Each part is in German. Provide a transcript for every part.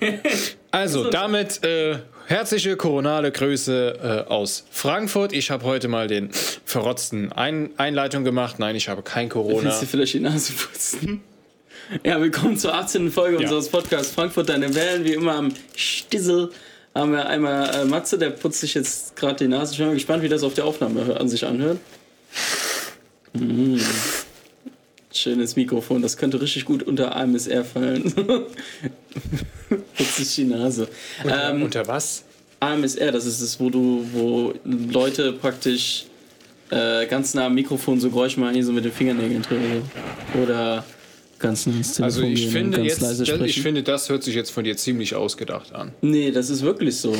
Also, damit äh, herzliche koronale Grüße äh, aus Frankfurt. Ich habe heute mal den verrotzten Ein Einleitung gemacht. Nein, ich habe kein Corona. Willst du vielleicht die Nase putzen? Ja, willkommen zur 18. Folge Ja. unseres Podcasts Frankfurt Deine Wellen. Wie immer am Stissel haben wir einmal äh, Matze, der putzt sich jetzt gerade die Nase. Ich bin mal gespannt, wie das auf der Aufnahme an sich anhört. Mhm. Schönes Mikrofon, das könnte richtig gut unter AMSR fallen. putzt sich die Nase. Ähm, Unter was? AMSR, das ist es, wo du, wo Leute praktisch äh, ganz nah am Mikrofon so Geräusch machen, hier so mit den Fingernägeln drin. Oder ganz nah ins Telefon Also ich finde jetzt, ich finde, das hört sich jetzt von dir ziemlich ausgedacht an. nee, das ist wirklich so.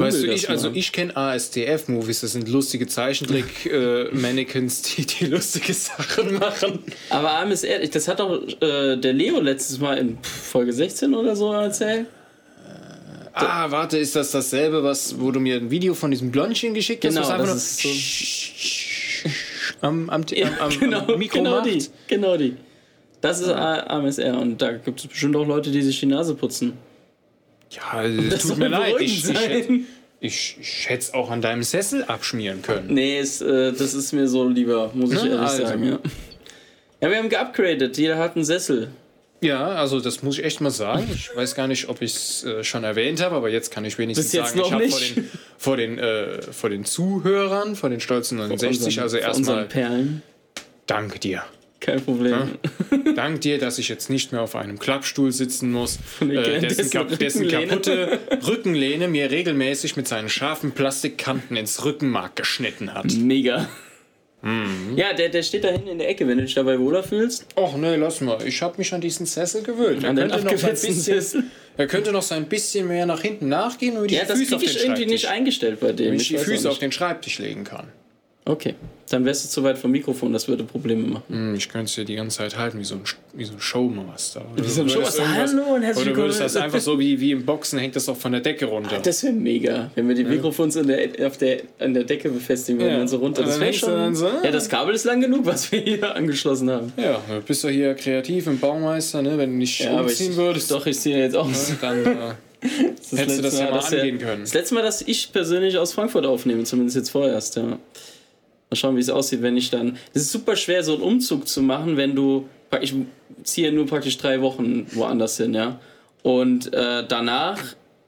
Weißt du, ich, also ich kenne ASDF-Movies, das sind lustige Zeichentrick-Mannequins, die, die lustige Sachen machen. Aber AMSR, das hat doch äh, der Leo letztes Mal in Folge 16 oder so erzählt. Ah, warte, ist das dasselbe, was, wo du mir ein Video von diesem Blondchen geschickt hast? Genau, das nur ist so. am, am, Ja, am, am, genau, am Mikro genau macht? die. Genau die. Das ist AMSR und da gibt es bestimmt auch Leute, die sich die Nase putzen. Ja, es Das tut mir leid. Ich, ich, hätte, ich, ich hätte es auch an deinem Sessel abschmieren können. Nee, es, äh, das ist mir so lieber, muss ich Na, ehrlich also. sagen. Ja. ja, wir haben geupgradet. Jeder hat einen Sessel. Ja, also das muss ich echt mal sagen. Ich weiß gar nicht, ob ich es äh, schon erwähnt habe, aber jetzt kann ich wenigstens sagen, ich habe vor den, vor, den, äh, vor den Zuhörern, vor den stolzen 69, also Von unseren erstmal Perlen. danke dir. Kein Problem. Dank dir, dass ich jetzt nicht mehr auf einem Klappstuhl sitzen muss, äh, dessen, kap dessen kaputte Rückenlehne mir regelmäßig mit seinen scharfen Plastikkanten ins Rückenmark geschnitten hat. Mega. Mhm. Ja, der, der steht da hinten in der Ecke, wenn du dich dabei wohler fühlst. Och nee, lass mal. Ich habe mich an diesen Sessel gewöhnt. Er könnte, noch so ein bisschen, Sessel. er könnte noch so ein bisschen mehr nach hinten nachgehen und die Ja, Füße auf kriege den ich irgendwie nicht Schreibtisch. eingestellt bei dem. Wenn ich die weiß auch Füße auf den Schreibtisch legen kann. Okay, dann wärst du zu weit vom Mikrofon, das würde Probleme machen. Hm, Ich könnte es dir die ganze Zeit halten, wie so ein, wie so ein Showmaster. Oder so ein Showmaster. Hallo und herzlich Oder du würdest das willkommen. einfach so wie, wie im Boxen, hängt das doch von der Decke runter. Das wäre mega, wenn wir die Mikrofons in der, auf der, an der Decke befestigen würden Ja. und so runter. Das wäre schon. so, ah. ja, das Kabel ist lang genug, was wir hier angeschlossen haben. Ja, du bist doch hier kreativ im Baumeister, ne? Wenn du nicht Ja, ich, umziehen würdest, doch, ich ziehe jetzt aus. dann äh, Das hättest du das ja mal angehen können. Das letzte Mal, dass ich persönlich aus Frankfurt aufnehme, zumindest jetzt vorerst, ja. Mal schauen, wie es aussieht, wenn ich dann. Es ist super schwer, so einen Umzug zu machen, wenn du. Ich ziehe nur praktisch drei Wochen woanders hin, ja. Und äh, danach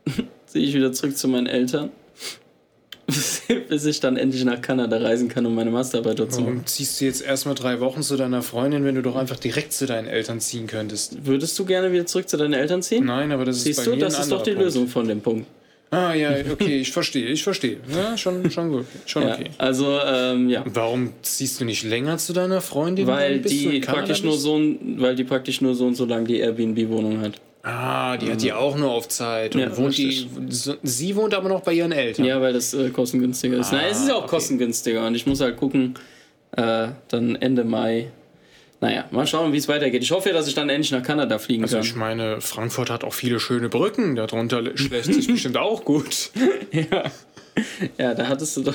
ziehe ich wieder zurück zu meinen Eltern. bis ich dann endlich nach Kanada reisen kann, um meine Masterarbeit dort zu machen. Warum ziehst du jetzt erstmal drei Wochen zu deiner Freundin, wenn du doch einfach direkt zu deinen Eltern ziehen könntest? Würdest du gerne wieder zurück zu deinen Eltern ziehen? Nein, aber das ist Siehst bei du, mir das ein ist doch die Punkt. Lösung von dem Punkt. Ah ja, okay, ich verstehe, ich verstehe. Ja, schon, schon gut, schon Ja, okay. also, ähm, ja. Warum ziehst du nicht länger zu deiner Freundin? Weil die praktisch nur so ein, weil die praktisch nur so und so lang die Airbnb-Wohnung hat. Ah, die hat die auch nur auf Zeit. Und Ja, wohnt die, sie wohnt aber noch bei ihren Eltern. Ja, weil das äh, kostengünstiger ist. Nein, es ist ja auch okay. kostengünstiger und ich muss halt gucken, äh, dann Ende Mai. Naja, mal schauen, wie es weitergeht. Ich hoffe ja, dass ich dann endlich nach Kanada fliegen Also kann. ich meine, Frankfurt hat auch viele schöne Brücken. Darunter schlägt sich bestimmt auch gut. Ja, da hattest du doch.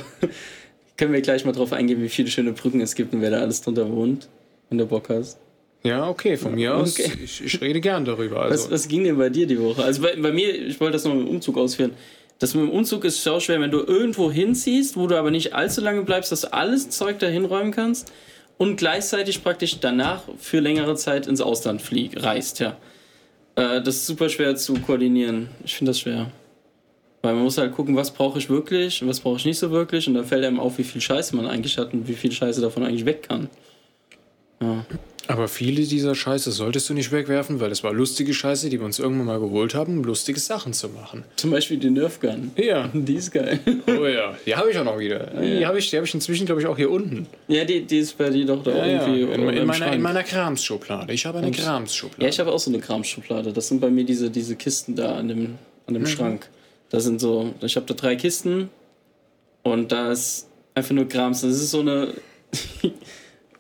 Können wir gleich mal drauf eingehen, wie viele schöne Brücken es gibt und wer da alles drunter wohnt, wenn du Bock hast. Ja, okay, von mir aus. okay. Ich, ich rede gern darüber. Also, Was, was ging denn bei dir die Woche? Also bei, bei mir, ich wollte das noch mit dem Umzug ausführen. Das mit dem Umzug ist sau schwer, wenn du irgendwo hinziehst, wo du aber nicht allzu lange bleibst, dass du alles Zeug da hinräumen kannst und gleichzeitig praktisch danach für längere Zeit ins Ausland flieg, reist, ja. Äh, das ist super schwer zu koordinieren. Ich finde das schwer. Weil man muss halt gucken, was brauche ich wirklich und was brauche ich nicht so wirklich und dann fällt einem auf, wie viel Scheiße man eigentlich hat und wie viel Scheiße davon eigentlich weg kann. Ja. Aber viele dieser Scheiße solltest du nicht wegwerfen, weil es war lustige Scheiße, die wir uns irgendwann mal geholt haben, um lustige Sachen zu machen. Zum Beispiel die Nerf Gun. Ja. Die ist geil. Oh ja, die habe ich auch noch wieder. Die habe ich, die hab ich inzwischen, glaube ich, auch hier unten. Ja, die, die ist bei dir doch da Ja, ja. irgendwie In, oder in, meiner, in meiner Kramsschublade. Ich habe eine Kramsschublade. Ja, ich habe auch so eine Kramschublade. Das sind bei mir diese, diese Kisten da an dem, an Mhm. dem Schrank. Das sind so, ich habe da drei Kisten und da ist einfach nur Krams. Das ist so eine,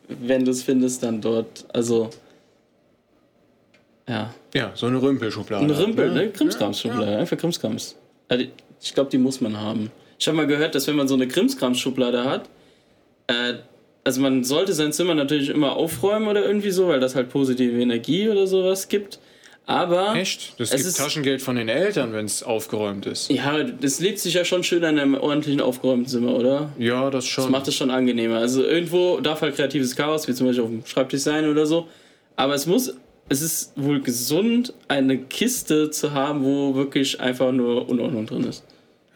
wenn du es findest, dann dort, also, ja, ja, so eine Rümpelschublade. eine Rümpel, Ja. ne? Krimskramsschublade, einfach Krimskrams. Also, ich glaube, die muss man haben. Ich habe mal gehört, dass wenn man so eine Krimskramsschublade hat, äh, also man sollte sein Zimmer natürlich immer aufräumen oder irgendwie so, weil das halt positive Energie oder sowas gibt. Aber Echt? Das es gibt ist, Taschengeld von den Eltern, wenn es aufgeräumt ist. ja, das lebt sich ja schon schön in einem ordentlichen aufgeräumten Zimmer, oder? Ja, das schon. Das macht es schon angenehmer. Also irgendwo darf halt kreatives Chaos, wie zum Beispiel auf dem Schreibtisch sein oder so. Aber es muss, es ist wohl gesund, eine Kiste zu haben, wo wirklich einfach nur Unordnung drin ist.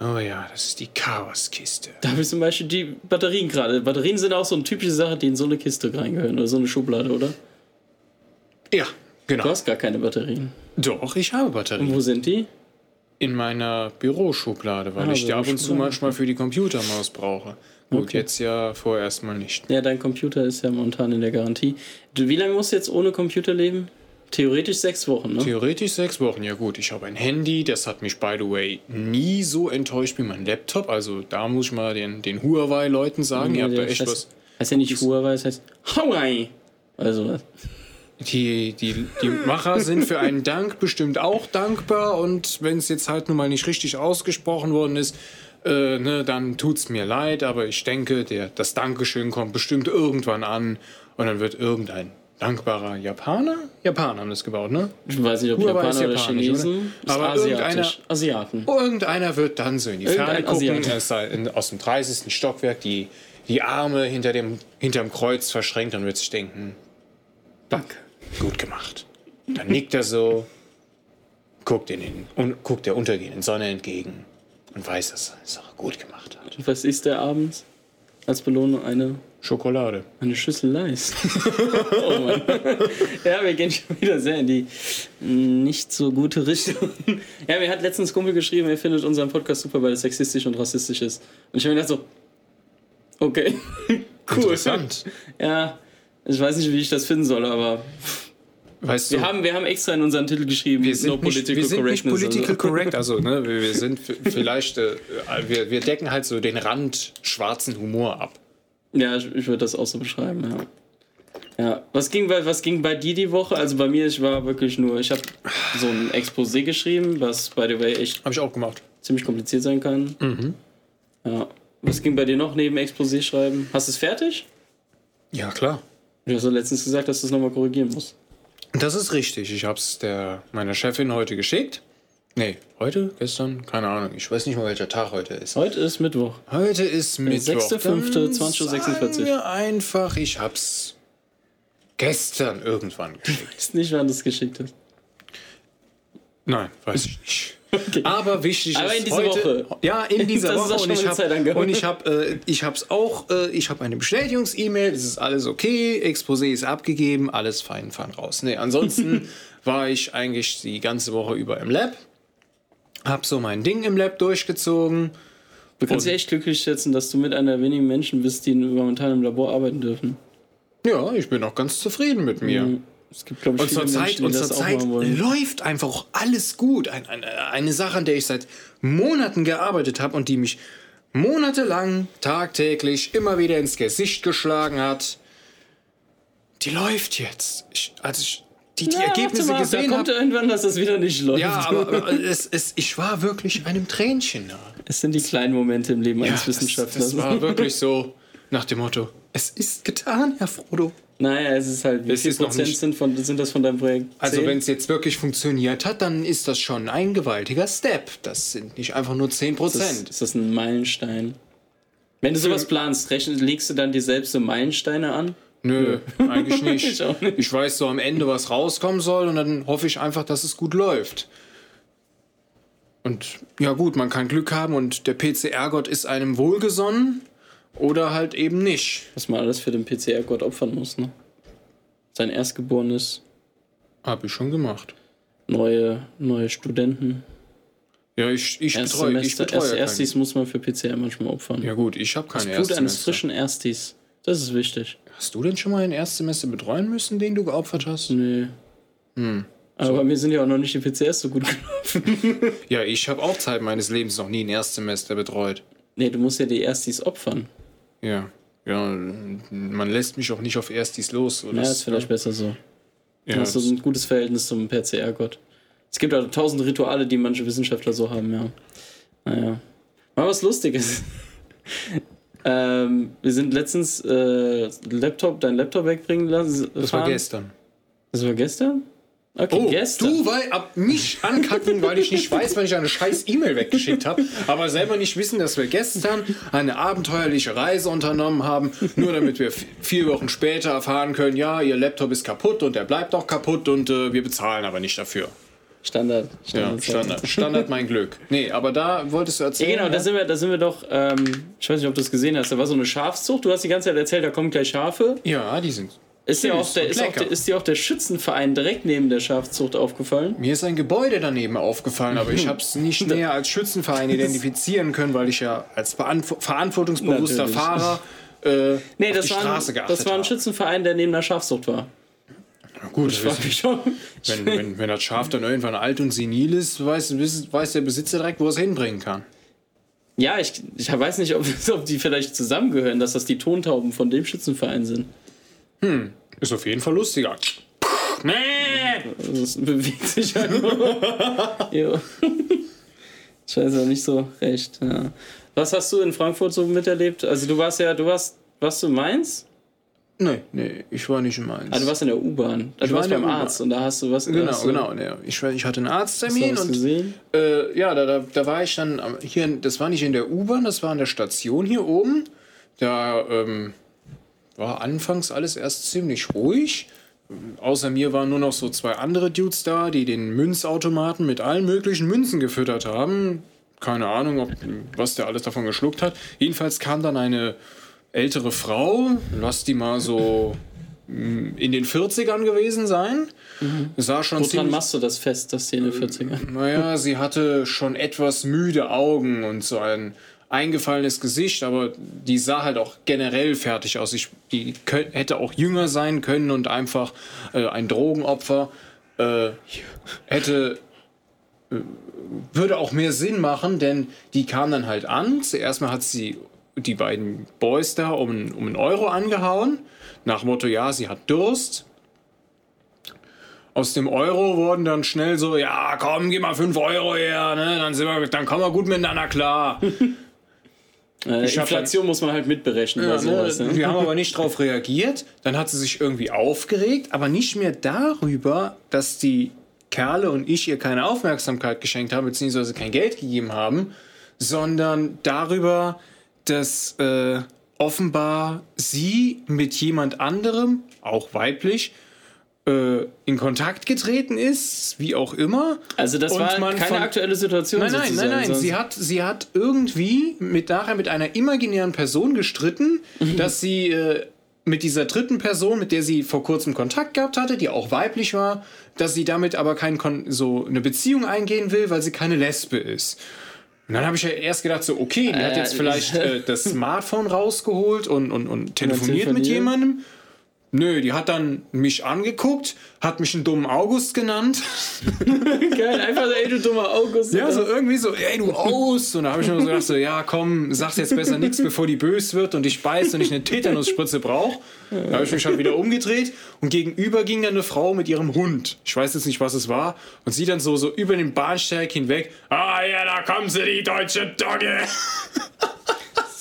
oh ja, das ist die Chaoskiste. Da habe ich zum Beispiel die Batterien gerade. Batterien sind auch so eine typische Sache, die in so eine Kiste reingehören oder so eine Schublade, oder? Ja, genau. Du hast gar keine Batterien. Doch, ich habe Und Batterien. wo sind die? In meiner Büroschublade, weil Ah, ich die ab und zu manchmal für die Computermaus brauche. Gut, Okay. jetzt ja vorerst mal nicht. Ja, dein Computer ist ja momentan in der Garantie. Du, wie lange musst du jetzt ohne Computer leben? Theoretisch sechs Wochen, ne? Theoretisch sechs Wochen, ja gut. Ich habe ein Handy, das hat mich, by the way, nie so enttäuscht wie mein Laptop. Also da muss ich mal den, den Huawei-Leuten sagen, ihr habt da echt heißt, was. heißt ja nicht Huawei, es heißt Hawaii. Also was. Die, die, die Macher sind für einen Dank bestimmt auch dankbar und wenn es jetzt halt nun mal nicht richtig ausgesprochen worden ist, äh, ne, dann tut's mir leid, aber ich denke, der, das Dankeschön kommt bestimmt irgendwann an und dann wird irgendein dankbarer Japaner? Japaner haben das gebaut, ne? Ich weiß nicht, ob Japaner oder japanisch, Chinesen. oder? Aber asiatisch. Asiaten. Irgendeiner wird dann so in die Ferne gucken, aus dem 30. Stockwerk die, die Arme hinter dem, hinterm Kreuz verschränkt und wird sich denken, Danke. Gut gemacht. Dann nickt er so, guckt, in den, un, guckt der untergehenden Sonne entgegen und weiß, dass er es auch gut gemacht hat. Und was isst der abends? Als Belohnung eine, Schokolade. eine Schüssel Leis. oh Mann. Ja, wir gehen schon wieder sehr in die nicht so gute Richtung. Ja, mir hat letztens Kumpel geschrieben, er findet unseren Podcast super, weil er sexistisch und rassistisch ist. Und ich habe mir gedacht so, okay, cool. Interessant. Ja, ich weiß nicht, wie ich das finden soll, aber Weißt du, wir, haben, wir haben extra in unseren Titel geschrieben, wir sind, no nicht, political wir sind nicht political also. correct. Also, ne, wir, wir sind vielleicht, äh, wir, wir decken halt so den Rand schwarzen Humor ab. Ja, ich, ich würde das auch so beschreiben, ja. Ja, was ging, bei, was ging bei dir die Woche? Also bei mir, ich war wirklich nur, ich habe so ein Exposé geschrieben, was by the way echt Habe ich auch gemacht. ziemlich kompliziert sein kann. Mhm. Ja. Was ging bei dir noch neben Exposé schreiben? Hast du es fertig? Ja, klar. Du hast ja letztens gesagt, dass du es nochmal korrigieren musst. Das ist richtig. Ich habe es meiner Chefin heute geschickt. Nee, heute? Gestern? Keine Ahnung. Ich weiß nicht mal, welcher Tag heute ist. Heute ist Mittwoch. Heute ist Mittwoch. 6.5., Dann 20.46 sagen wir einfach, ich hab's gestern irgendwann geschickt. Ist nicht, wann du es geschickt hast. Nein, weiß ich nicht. Aber wichtig Aber ist in dieser heute, Woche. Ja, in dieser Das ist Woche. Und ich habe und ich habe äh, hab's auch. Äh, ich habe eine Bestätigungs-E-Mail. Es ist alles okay. Exposé ist abgegeben. Alles fein, fein raus. Nee, ansonsten war ich eigentlich die ganze Woche über im Lab. Hab so mein Ding im Lab durchgezogen. Du kannst dich echt glücklich schätzen, dass du mit einer der wenigen Menschen bist, die momentan im Labor arbeiten dürfen. Ja, ich bin auch ganz zufrieden mit mir. Es gibt, glaube ich, Und viele zur Zeit, Menschen, und die zur Zeit läuft einfach alles gut. Ein, ein, eine Sache, an der ich seit Monaten gearbeitet habe und die mich monatelang, tagtäglich immer wieder ins Gesicht geschlagen hat, die läuft jetzt. Ich, als ich die, die Ja, warte Ergebnisse mal, gesehen Da kommt habe. irgendwann, dass das wieder nicht läuft. Ja, aber, aber es, es, ich war wirklich einem Tränchen nah. es sind die kleinen Momente im Leben Ja, eines das, Wissenschaftlers. das war wirklich so nach dem Motto: Es ist getan, Herr Frodo. Naja, es ist halt, wie viel ist Prozent sind, von, sind das von deinem Projekt? Also Zehn? wenn es jetzt wirklich funktioniert hat, dann ist das schon ein gewaltiger Step. Das sind nicht einfach nur 10 ist, das, Prozent. ist das ein Meilenstein? Wenn du sowas planst, legst du dann dir selbst so Meilensteine an? Nö, eigentlich nicht. Ich nicht. Ich weiß so am Ende, was rauskommen soll und dann hoffe ich einfach, dass es gut läuft. Und ja gut, man kann Glück haben und der PCR-Gott ist einem wohlgesonnen oder halt eben nicht. Was man alles für den PCR-Gott opfern muss, ne? Sein Erstgeborenes, Hab ich schon gemacht. neue, neue Studenten. Ja, ich, ich Erst betreue, ich Semester, betreue erst Erstis muss man für PCR manchmal opfern. Ja gut, ich habe keine Blut eines Erstsemester. frischen Erstis. Das ist wichtig. Hast du denn schon mal ein Erstsemester betreuen müssen, den du geopfert hast? Nee. Hm. Aber bei mir sind ja auch noch nicht die PCRs so gut gelaufen. Ja, ich habe auch Zeit meines Lebens noch nie ein Erstsemester betreut. nee, du musst ja die Erstis opfern. Ja. Ja, man lässt mich auch nicht auf Erstis los. So, Ja, ist vielleicht besser so. ja, hast du das- ein gutes Verhältnis zum PCR-Gott. Es gibt auch tausend Rituale, die manche Wissenschaftler so haben, ja. Naja. Mal was Lustiges. ähm, wir sind letztens äh, Laptop, dein Laptop wegbringen lassen. das war gestern. Das war gestern? Okay, Oh, gestern. du weil ab mich ankacken, weil ich nicht weiß, wann ich eine scheiß E-Mail weggeschickt habe, aber selber nicht wissen, dass wir gestern eine abenteuerliche Reise unternommen haben, nur damit wir vier Wochen später erfahren können, ja, ihr Laptop ist kaputt und der bleibt auch kaputt und äh, wir bezahlen aber nicht dafür. Standard. Ja, Standard, Standard mein Glück. Nee, aber da wolltest du Ja, erzählen. genau, da sind wir, da sind wir doch, ähm, ich weiß nicht, ob du es gesehen hast, da war so eine Schafzucht. Du hast die ganze Zeit erzählt, da kommen gleich Schafe. ja, die sind. Ist dir auch, der, ist, auch der, ist dir auch der Schützenverein direkt neben der Schafzucht aufgefallen? Mir ist ein Gebäude daneben aufgefallen, aber ich habe es nicht näher als Schützenverein identifizieren können, weil ich ja als verantwortungsbewusster Natürlich. Fahrer äh, Nee, auf das die war, Straße ein, geachtet das war ein. Schützenverein, der neben der Schafzucht war. Gut, Ich frag mich schon. wenn, wenn, wenn das Schaf dann irgendwann alt und senil ist, weiß, weiß der Besitzer direkt, wo er es hinbringen kann. Ja, ich, ich weiß nicht, ob, ob die vielleicht zusammengehören, dass das die Tontauben von dem Schützenverein sind. Ist auf jeden Fall lustiger. Nee. Also es bewegt sich ja nur. jo. Ich weiß ja nicht so recht. Ja. Was hast du in Frankfurt so miterlebt? Also du warst ja, du warst, warst du in Mainz? Nee, nee, ich war nicht in Mainz. Ah, du warst in der U-Bahn. Ah, Ich Du war warst beim. Arzt und da hast du was Genau, du, genau. Nee. Ich, ich hatte einen Hast du Arzttermin und gesehen? Äh, ja, da, da, da war ich dann hier, das war nicht in der U-Bahn, das war an der Station hier oben. Da ähm, war anfangs alles erst ziemlich ruhig. Außer mir waren nur noch so zwei andere Dudes da, die den Münzautomaten mit allen möglichen Münzen gefüttert haben. Keine Ahnung, ob, was der alles davon geschluckt hat. Jedenfalls kam dann eine ältere Frau, lass die mal so mm, in den 40ern gewesen sein. Sah schon Woran machst du das fest, dass die in den 40er? naja, sie hatte schon etwas müde Augen und so ein eingefallenes Gesicht, aber die sah halt auch generell fertig aus. Ich, die kö- hätte auch jünger sein können und einfach äh, ein Drogenopfer. Äh, hätte äh, würde auch mehr Sinn machen, denn die kam dann halt an. Zuerst mal hat sie die beiden Boys da um, einen- um einen Euro angehauen. Nach Motto, ja, sie hat Durst. Aus dem Euro wurden dann schnell so, ja, komm, gib mal 5 Euro her, ne? dann, sind wir, dann kommen wir gut miteinander klar. Äh, Inflation muss man halt mitberechnen Ja, bei sowas. ne? Ne? Wir haben aber nicht darauf reagiert. Dann hat sie sich irgendwie aufgeregt, aber nicht mehr darüber, dass die Kerle und ich ihr keine Aufmerksamkeit geschenkt haben, beziehungsweise kein Geld gegeben haben, sondern darüber, dass äh, offenbar sie mit jemand anderem, auch weiblich, äh, in Kontakt getreten ist, wie auch immer. Also das war man keine von- aktuelle Situation Nein, nein, nein, nein. sonst- Sie hat, sie hat irgendwie mit nachher mit einer imaginären Person gestritten, Mhm. dass sie äh, mit dieser dritten Person, mit der sie vor kurzem Kontakt gehabt hatte, die auch weiblich war, dass sie damit aber kein Kon so eine Beziehung eingehen will, weil sie keine Lesbe ist. Und dann habe ich ja erst gedacht, so, okay, die hat Äh, jetzt vielleicht äh, das Smartphone rausgeholt und, und, und telefoniert mit jemandem. Nö, die hat dann mich angeguckt, hat mich einen dummen August genannt. Geil, einfach so, ey, du dummer August. Ja, so irgendwie so, ey, du aus. Und da habe ich mir so gedacht, so, ja, komm, sag's jetzt besser nichts, bevor die bös wird und ich beiß und ich eine Tetanusspritze brauche. Da habe ich mich halt wieder umgedreht und gegenüber ging dann eine Frau mit ihrem Hund. Ich weiß jetzt nicht, was es war. Und sie dann so, so über den Bahnsteig hinweg, ah ja, da kommt sie, die deutsche Dogge.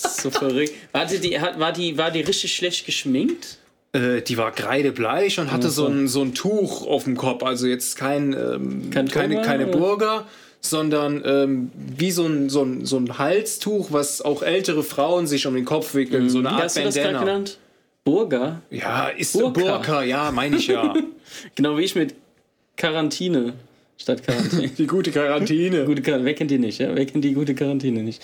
so verrückt. Warte, die, war, die, war die richtig schlecht geschminkt? Äh, die war kreidebleich und hatte so ein, so ein Tuch auf dem Kopf. Also jetzt kein, ähm, Kein keine, keine? Burger, sondern ähm, wie so ein, so, ein, so ein Halstuch, was auch ältere Frauen sich um den Kopf wickeln. So eine Wie Art hast du das Bandana. genannt? Burger? Ja, ist Burka. Burka, ja, meine ich ja. Genau wie ich mit Quarantäne statt Quarantäne. die gute Quarantäne. gute Quarantäne. Wer kennt die nicht? Ja? Wer kennt die gute Quarantäne nicht?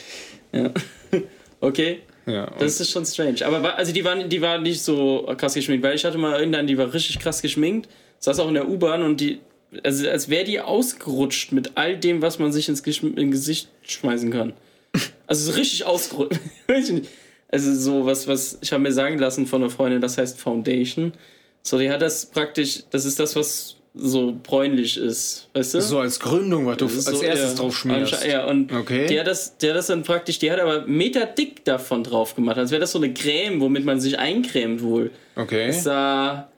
Ja. Okay. Ja, Das ist schon strange. Aber war, also die waren, die waren nicht so krass geschminkt, weil ich hatte mal irgendeinen, die war richtig krass geschminkt, saß auch in der U-Bahn und die, also als wäre die ausgerutscht mit all dem, was man sich ins, ins Gesicht schmeißen kann. Also so richtig ausgerutscht. Also so was, was ich habe mir sagen lassen von einer Freundin, das heißt Foundation. So, die hat das praktisch, das ist das, was so bräunlich ist, weißt du? so als Gründung, was du als So, erstes ja, drauf schmierst. Ja, und Okay. hat das, hat das dann praktisch, die hat aber Meter dick davon drauf gemacht, als wäre das so eine Creme, womit man sich eincremt wohl. Okay. Es sah,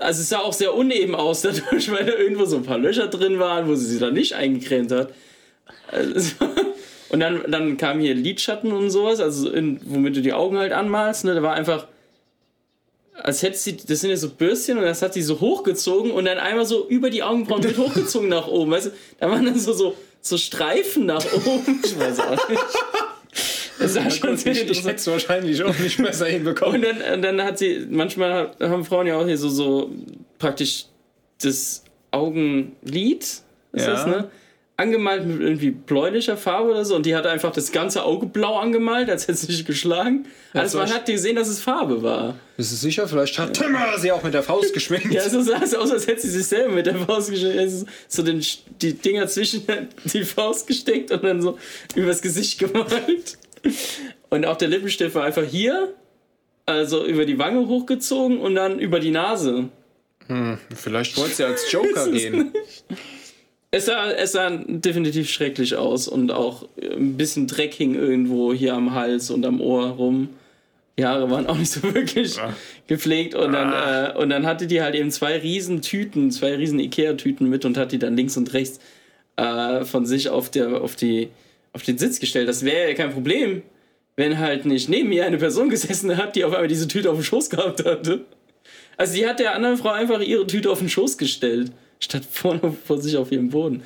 also es sah auch sehr uneben aus dadurch, weil da irgendwo so ein paar Löcher drin waren, wo sie sich dann nicht eingecremt hat. Also, und dann, dann kam hier Lidschatten und sowas, also in, womit du die Augen halt anmalst, ne, da war einfach als hätte sie, das sind ja so Bürstchen und das hat sie so hochgezogen und dann einmal so über die Augenbrauen mit hochgezogen nach oben. Weißt du, da waren dann so, so, so Streifen nach oben. Ich weiß auch nicht. Das sah schon sehr ich, ich hätte interessant. es wahrscheinlich auch nicht besser hinbekommen. Und dann, und dann hat sie, manchmal haben Frauen ja auch hier so, so praktisch das Augenlid, ist Ja. das, ne? Angemalt mit irgendwie bläulicher Farbe oder so. Und die hat einfach das ganze Auge blau angemalt, als hätte sie sich geschlagen. Also man hat gesehen, dass es Farbe war. Bist du sicher? Vielleicht hat Timmer sie auch mit der Faust geschminkt. Ja, so sah es aus, als hätte sie sich selber mit der Faust. Also so den, die Dinger zwischen die Faust gesteckt und dann so übers Gesicht gemalt. Und auch der Lippenstift war einfach hier, also über die Wange hochgezogen und dann über die Nase. Vielleicht wollte sie als Joker gehen. Es sah, es sah definitiv schrecklich aus und auch ein bisschen Dreck hing irgendwo hier am Hals und am Ohr rum. Die Haare waren auch nicht so wirklich Ja. gepflegt und dann, äh, und dann hatte die halt eben zwei riesen Tüten, zwei riesen Ikea-Tüten mit und hat die dann links und rechts äh, von sich auf, der, auf, die, auf den Sitz gestellt. Das wäre ja kein Problem, wenn halt nicht neben mir eine Person gesessen hat, die auf einmal diese Tüte auf dem Schoß gehabt hatte. Also die hat der anderen Frau einfach ihre Tüte auf den Schoß gestellt, statt vorne vor sich auf ihrem Boden.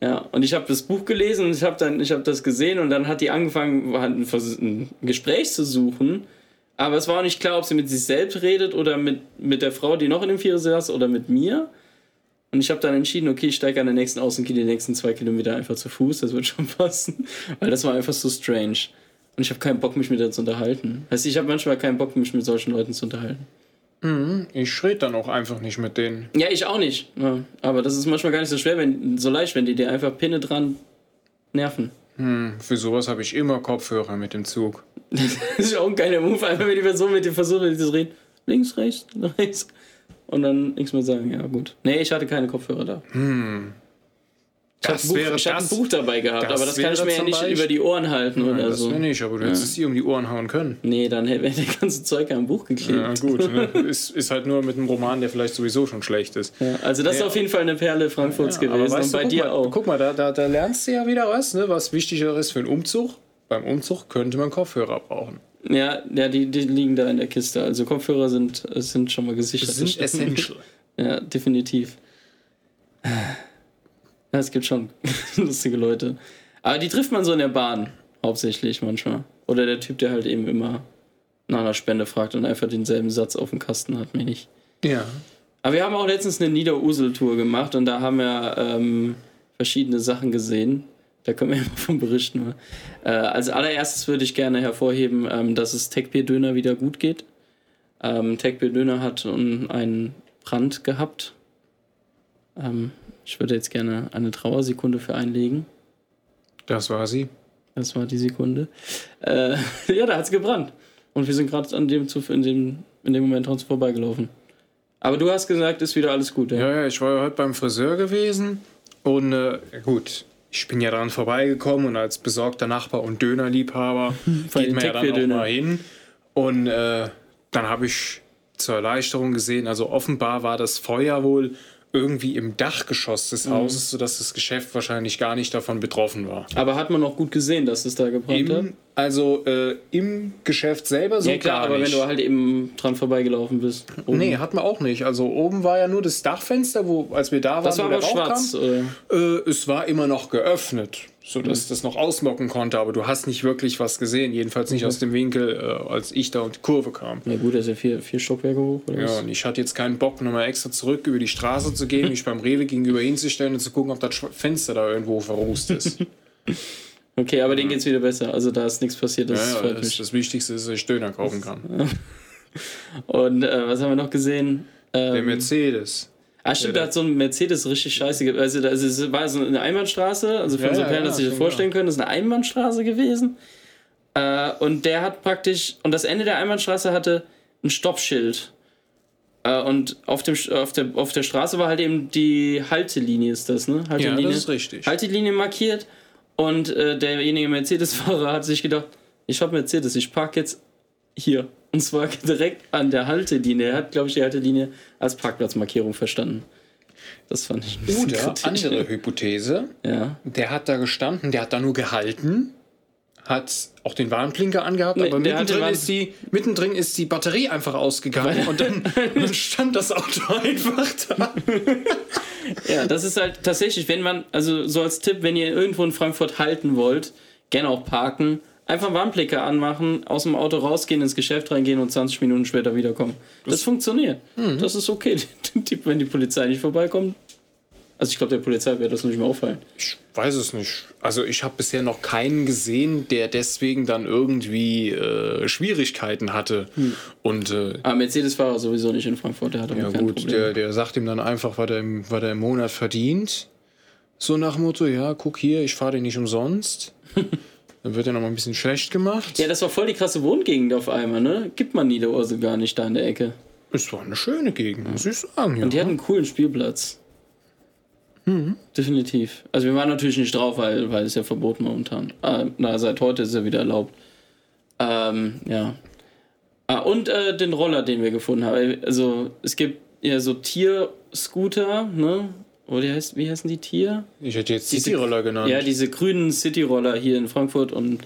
Ja, und ich habe das Buch gelesen und ich habe dann, das gesehen und dann hat die angefangen, ein, ein Gespräch zu suchen. Aber es war auch nicht klar, ob sie mit sich selbst redet oder mit, mit der Frau, die noch in dem Vierer saß, oder mit mir. Und ich habe dann entschieden, okay, ich steige an der nächsten gehe die nächsten zwei Kilometer einfach zu Fuß. Das wird schon passen. Weil das war einfach so strange. Und ich habe keinen Bock, mich mit der zu unterhalten. Heißt, ich habe manchmal keinen Bock, mich mit solchen Leuten zu unterhalten. Ich rede dann auch einfach nicht mit denen. Ja, ich auch nicht. Ja, aber das ist manchmal gar nicht so schwer, wenn, so leicht, wenn die dir einfach Pinne dran nerven. Für sowas habe ich immer Kopfhörer mit dem Zug. Das ist auch ein geiler Move, einfach wenn die Person mit dir versucht, mit dir zu reden. Links, rechts, rechts. Und dann nichts mehr sagen. Ja, gut. Nee, ich hatte keine Kopfhörer da. Ich Das Buch, wäre ich ein das- Buch dabei gehabt, das aber das kann ich mir ja nicht Beispiel- über die Ohren halten oder das so. wäre nicht, aber du hättest es sie um die Ohren hauen können. Nee, dann wäre das ganze Zeug am Buch geklebt. Ja, gut. Ne? ist, ist halt nur mit einem Roman, der vielleicht sowieso schon schlecht ist. Ja, also das ist Ja. auf jeden Fall eine Perle Frankfurts Ja, gewesen und du, bei guck dir mal, auch. Guck mal, da, da, da lernst du ja wieder was, ne? was wichtiger ist für einen Umzug. Beim Umzug könnte man Kopfhörer brauchen. Ja, ja die, die liegen da in der Kiste. Also Kopfhörer sind, sind schon mal gesichert. Das sind essential. Ja, definitiv. Ja, es gibt schon lustige Leute. Aber die trifft man so in der Bahn, hauptsächlich manchmal. Oder der Typ, der halt eben immer nach einer Spende fragt und einfach denselben Satz auf dem Kasten hat, mir nicht. Ja. Aber wir haben auch letztens eine Niederursel-Tour gemacht und da haben wir ähm, verschiedene Sachen gesehen. Da können wir ja mal von berichten. ne? Äh, als allererstes würde ich gerne hervorheben, ähm, dass es Techbier Döner wieder gut geht. Ähm, Techbier Döner hat einen Brand gehabt. Ähm, ich würde jetzt gerne eine Trauersekunde für einlegen. Das war sie. Das war die Sekunde. Äh, ja, da hat es gebrannt. Und wir sind gerade an dem, zu- in dem, in dem Moment dran vorbeigelaufen. Aber du hast gesagt, ist wieder alles gut, ja? Ja, ja, ich war ja heute beim Friseur gewesen und äh, gut, ich bin ja dran vorbeigekommen und als besorgter Nachbar und Dönerliebhaber geht man ja dann auch mal hin. Und äh, dann habe ich zur Erleichterung gesehen, also offenbar war das Feuer wohl irgendwie im Dachgeschoss des Hauses, sodass das Geschäft wahrscheinlich gar nicht davon betroffen war. Aber hat man auch gut gesehen, dass es da gebrannt hat? Also äh, im Geschäft selber so Ja klar, aber nicht. wenn du halt eben dran vorbeigelaufen bist. oben. Nee, hat man auch nicht. Also oben war ja nur das Dachfenster, wo, als wir da waren, das war wo der schwarz. kam. Äh, es war immer noch geöffnet, sodass Mhm. das noch ausmocken konnte, aber du hast nicht wirklich was gesehen. Jedenfalls nicht aus dem Winkel, äh, als ich da und die Kurve kam. ja gut, das ist ja vier, vier Stockwerke hoch. Oder Ja, was? und ich hatte jetzt keinen Bock, nochmal extra zurück über die Straße zu gehen, mich beim Rewe gegenüber hinzustellen und zu gucken, ob das Fenster da irgendwo verrußt ist. Okay, aber denen geht's wieder besser. Also da ist nichts passiert. Das ja, ja, das, das Wichtigste ist, dass ich Döner kaufen kann. Und äh, was haben wir noch gesehen? Der Ähm, Mercedes. ah, stimmt, da hat so ein Mercedes richtig scheiße. ge- Also, da- also es war so eine Einbahnstraße. Also für Ja, unsere ja, Perlen, dass ja, sich das vorstellen können, das ist eine Einbahnstraße gewesen. Äh, und der hat praktisch, und das Ende der Einbahnstraße hatte ein Stoppschild. Äh, und auf, dem, auf, der, auf der Straße war halt eben die Haltelinie, ist das, ne? Ja, Haltelinie. das ist richtig. Haltelinie markiert. Und äh, derjenige Mercedes-Fahrer hat sich gedacht, ich habe Mercedes, ich parke jetzt hier. Und zwar direkt an der Haltelinie. Er hat, glaube ich, die Haltelinie als Parkplatzmarkierung verstanden. Das fand ich ein bisschen Oder kritisch. andere Hypothese, Ja. der hat da gestanden, der hat da nur gehalten, hat auch den Warnblinker angehabt, Nee, aber mittendrin ist, die, mittendrin ist die Batterie einfach ausgegangen und dann, dann stand das Auto einfach da. Ja, das ist halt tatsächlich, wenn man, also so als Tipp, wenn ihr irgendwo in Frankfurt halten wollt, gerne auch parken, einfach Warnblicker anmachen, aus dem Auto rausgehen, ins Geschäft reingehen und 20 Minuten später wiederkommen. Das, funktioniert. Mhm. Das ist okay. Wenn die Polizei nicht vorbeikommt. Also ich glaube, der Polizei wird das nicht mehr auffallen. Ich weiß es nicht. Also ich habe bisher noch keinen gesehen, der deswegen dann irgendwie äh, Schwierigkeiten hatte. Und äh, Aber Mercedes-Fahrer sowieso nicht in Frankfurt, der hat ja gut, der, der sagt ihm dann einfach, was er, im, was er im Monat verdient. So nach Motto, ja, guck hier, ich fahre den nicht umsonst. dann wird er noch mal ein bisschen schlecht gemacht. Ja, das war voll die krasse Wohngegend auf einmal, ne? Gibt man Niederursel gar nicht da in der Ecke. Es war eine schöne Gegend, muss ich sagen. Ja. Und die hatten einen coolen Spielplatz. Definitiv. Also wir waren natürlich nicht drauf, weil, weil es ja verboten momentan. Ah, na, seit heute ist es ja wieder erlaubt. Ähm, ja. Ah, und äh, den Roller, den wir gefunden haben. Also es gibt ja so Tierscooter, ne? Oder wie, heißt, wie heißen die Tier? ich hätte jetzt Cityroller genannt. Ja, diese grünen City-Roller hier in Frankfurt und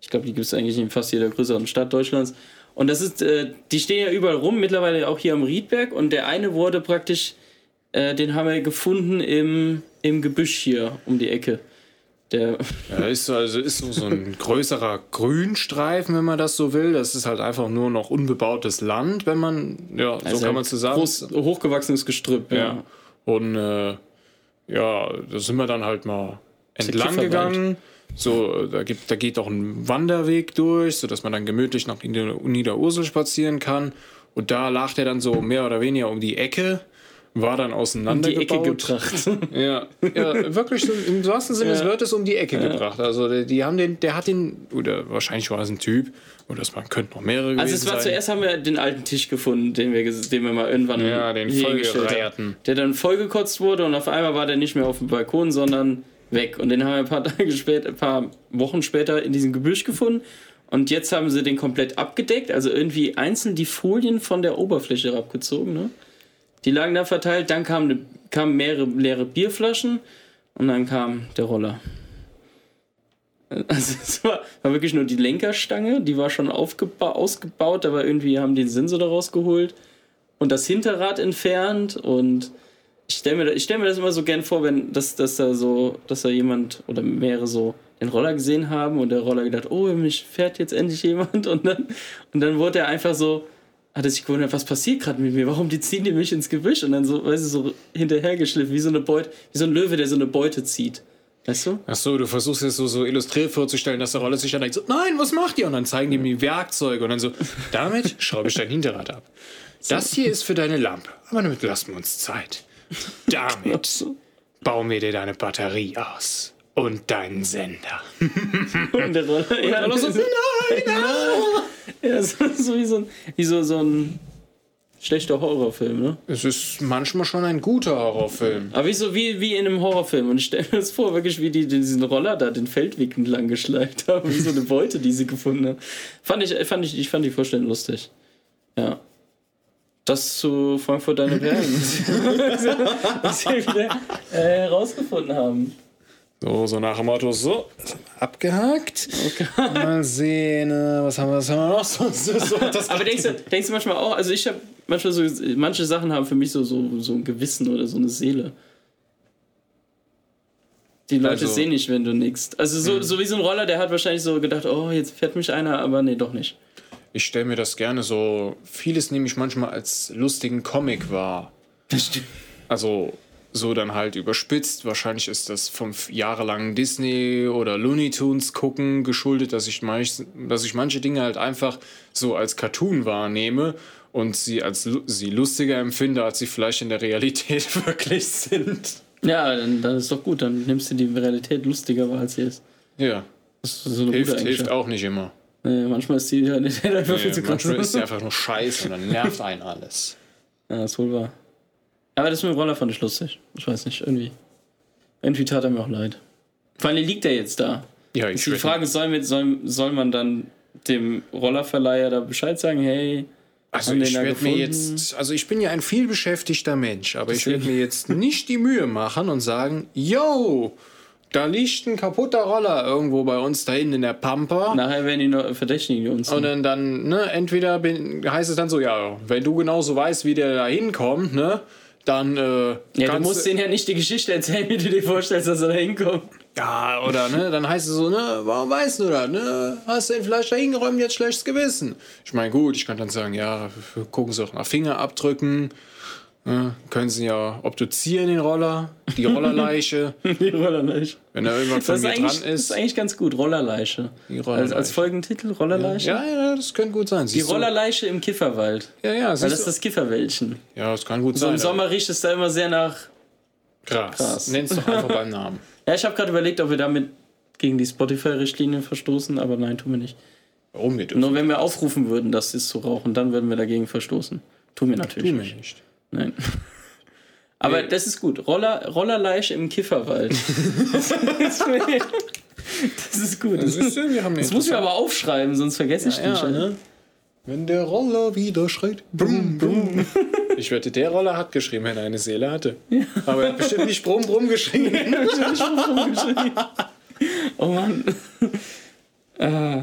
ich glaube, die gibt es eigentlich in fast jeder größeren Stadt Deutschlands. Und das ist, äh, die stehen ja überall rum, mittlerweile auch hier am Riedberg und der eine wurde praktisch, äh, den haben wir gefunden im, im Gebüsch hier um die Ecke. Der, Ja, ist so- also ist so, so ein größerer Grünstreifen, wenn man das so will. Das ist halt einfach nur noch unbebautes Land, wenn man, ja, so also kann man zusammen. Groß, hochgewachsenes Gestrüpp, ja. Ja. Und äh, ja, da sind wir dann halt mal entlang gegangen. So, da, gibt, da geht auch ein Wanderweg durch, sodass man dann gemütlich nach Nieder- Niederursel spazieren kann. Und da lag der dann so mehr oder weniger um die Ecke, war dann Die auseinandergebaut. Ecke gebracht. Ja, ja wirklich so, im wahrsten Sinne des Ja. Wortes um die Ecke gebracht. Also die, die haben den, der hat den, oder wahrscheinlich war es ein Typ, oder es man könnte noch mehrere gewesen Also es war sein. zuerst haben wir den alten Tisch gefunden, den wir, den wir mal irgendwann Ja, den vollgereierten. Der dann vollgekotzt wurde und auf einmal war der nicht mehr auf dem Balkon, sondern weg. Und den haben wir ein paar Tage später, ein paar Wochen später in diesem Gebüsch gefunden. Und jetzt haben sie den komplett abgedeckt, also irgendwie einzeln die Folien von der Oberfläche abgezogen. Ne? Die lagen da verteilt, dann kamen, ne, kamen mehrere leere Bierflaschen und dann kam der Roller. Also es war, war wirklich nur die Lenkerstange, die war schon ausgebaut, aber irgendwie haben die den Sensor daraus geholt und das Hinterrad entfernt und ich stelle mir, stell mir das immer so gern vor, wenn dass, dass da so, dass da jemand oder mehrere so den Roller gesehen haben und der Roller gedacht, oh, mich fährt jetzt endlich jemand und dann, und dann wurde er einfach so, hat er sich gewundert, was passiert gerade mit mir, warum die ziehen die mich ins Gebüsch und dann so, weißt du, so hinterhergeschliffen, wie so eine Beute, wie so ein Löwe, der so eine Beute zieht. Weißt du? Ach so, du versuchst jetzt so, so illustriert vorzustellen, dass der Roller sich dann denkt, so, nein, was macht ihr? Und dann zeigen die mir Werkzeuge und dann so, damit schraube ich dein Hinterrad ab. Das hier ist für deine Lampe, aber damit lassen wir uns Zeit. Damit bauen wir dir deine Batterie aus und deinen Sender. Und der Roller, ja, Und dann so, nein, ja, so, so wie so ein, wie so, so ein schlechter Horrorfilm, ne? Es ist manchmal schon ein guter Horrorfilm. Aber wie so wie, wie in einem Horrorfilm. Und ich stelle mir das vor, wirklich, wie die diesen Roller da den Feldweg entlang geschleift haben, wie so eine Beute, die sie gefunden haben. Fand ich, fand ich, ich fand die Vorstellung lustig. Ja. Das zu Frankfurt deine Perlen. was wir wieder äh, herausgefunden haben. So, so nach dem Motto, so, abgehakt. Mal sehen, äh, was haben wir, was haben wir noch? So, so, so, das Aber denkst du, denkst du manchmal auch, also ich habe manchmal so, manche Sachen haben für mich so, so, so ein Gewissen oder so eine Seele. Die Leute Also- sehen nicht, wenn du nix. Also so, so wie so ein Roller, der hat wahrscheinlich so gedacht, oh, jetzt fährt mich einer, aber nee, doch nicht. Ich stelle mir das gerne so, vieles nehme ich manchmal als lustigen Comic wahr. Also so dann halt überspitzt. Wahrscheinlich ist das vom f- jahrelangen Disney oder Looney Tunes gucken geschuldet, dass ich, manch, dass ich manche Dinge halt einfach so als Cartoon wahrnehme und sie als sie lustiger empfinde, als sie vielleicht in der Realität wirklich sind. Ja, dann, dann ist doch gut, dann nimmst du die Realität lustiger wahr, als sie ist. Ja, Das ist so hilft, hilft auch nicht immer. Nee, manchmal ist die Realität einfach viel zu Nee, krass. manchmal ist sie einfach nur scheiße und dann nervt einen alles. Ja, ist wohl wahr. Aber das mit dem Roller fand ich lustig. Ich weiß nicht, irgendwie. Irgendwie tat er mir auch leid. Vor allem liegt er jetzt da. Ja, ich Ist die. Frage, soll, mit, soll, soll man dann dem Rollerverleiher da Bescheid sagen, hey, Also ich werde mir jetzt, also ich bin ja ein vielbeschäftigter Mensch, aber ich werde mir jetzt nicht die Mühe machen und sagen, yo, da liegt ein kaputter Roller irgendwo bei uns da hinten in der Pampa. Nachher werden die noch verdächtigen die uns. Und dann, dann ne, entweder bin, heißt es dann so, ja, wenn du genauso weißt, wie der da hinkommt, ne, dann. Äh, ja, du musst denen ja nicht die Geschichte erzählen, wie du dir vorstellst, dass er da hinkommt. Ja, oder ne, dann heißt es so, ne, warum weißt du das, ne? Hast du den vielleicht da hingeräumt, jetzt schlechtes Gewissen? Ich meine, gut, ich kann dann sagen, ja, gucken Sie doch nach Fingerabdrücken. Ne? Können Sie ja obduzieren den Roller, die Rollerleiche, Die Rollerleiche. wenn da irgendwas von Das ist, mir dran das ist ist. eigentlich ganz gut, Rollerleiche. Die Als, Rollerleiche. als Folgentitel, Rollerleiche? Ja, ja, das könnte gut sein. Die Siehst du? Rollerleiche im Kifferwald. Ja, ja, Weil das ist du? das Kifferwäldchen. ja, das kann gut So sein. im Sommer riecht es da immer sehr nach. Krass. Krass. Nenn's doch einfach beim Namen. Ja, ich habe gerade überlegt, ob wir damit gegen die Spotify-Richtlinie verstoßen, aber nein, tun wir nicht. Warum wir dürfen? Nur wenn wir aufrufen würden, das ist zu rauchen, dann würden wir dagegen verstoßen. Tun wir natürlich Tun wir nicht. nicht. Nein. Aber Nee. das ist gut. Roller, Rollerleiche im Kifferwald. das ist gut. Das, Siehst du, wir haben das muss ich aber aufschreiben, sonst vergesse ich Ja, dich. ja, ne? Wenn der Roller wieder schreit. Brumm, brumm. Ich wette, der Roller hat geschrieben, wenn er eine Seele hatte. Aber er hat bestimmt nicht Brumm, Brumm geschrieben. Oh Mann. äh,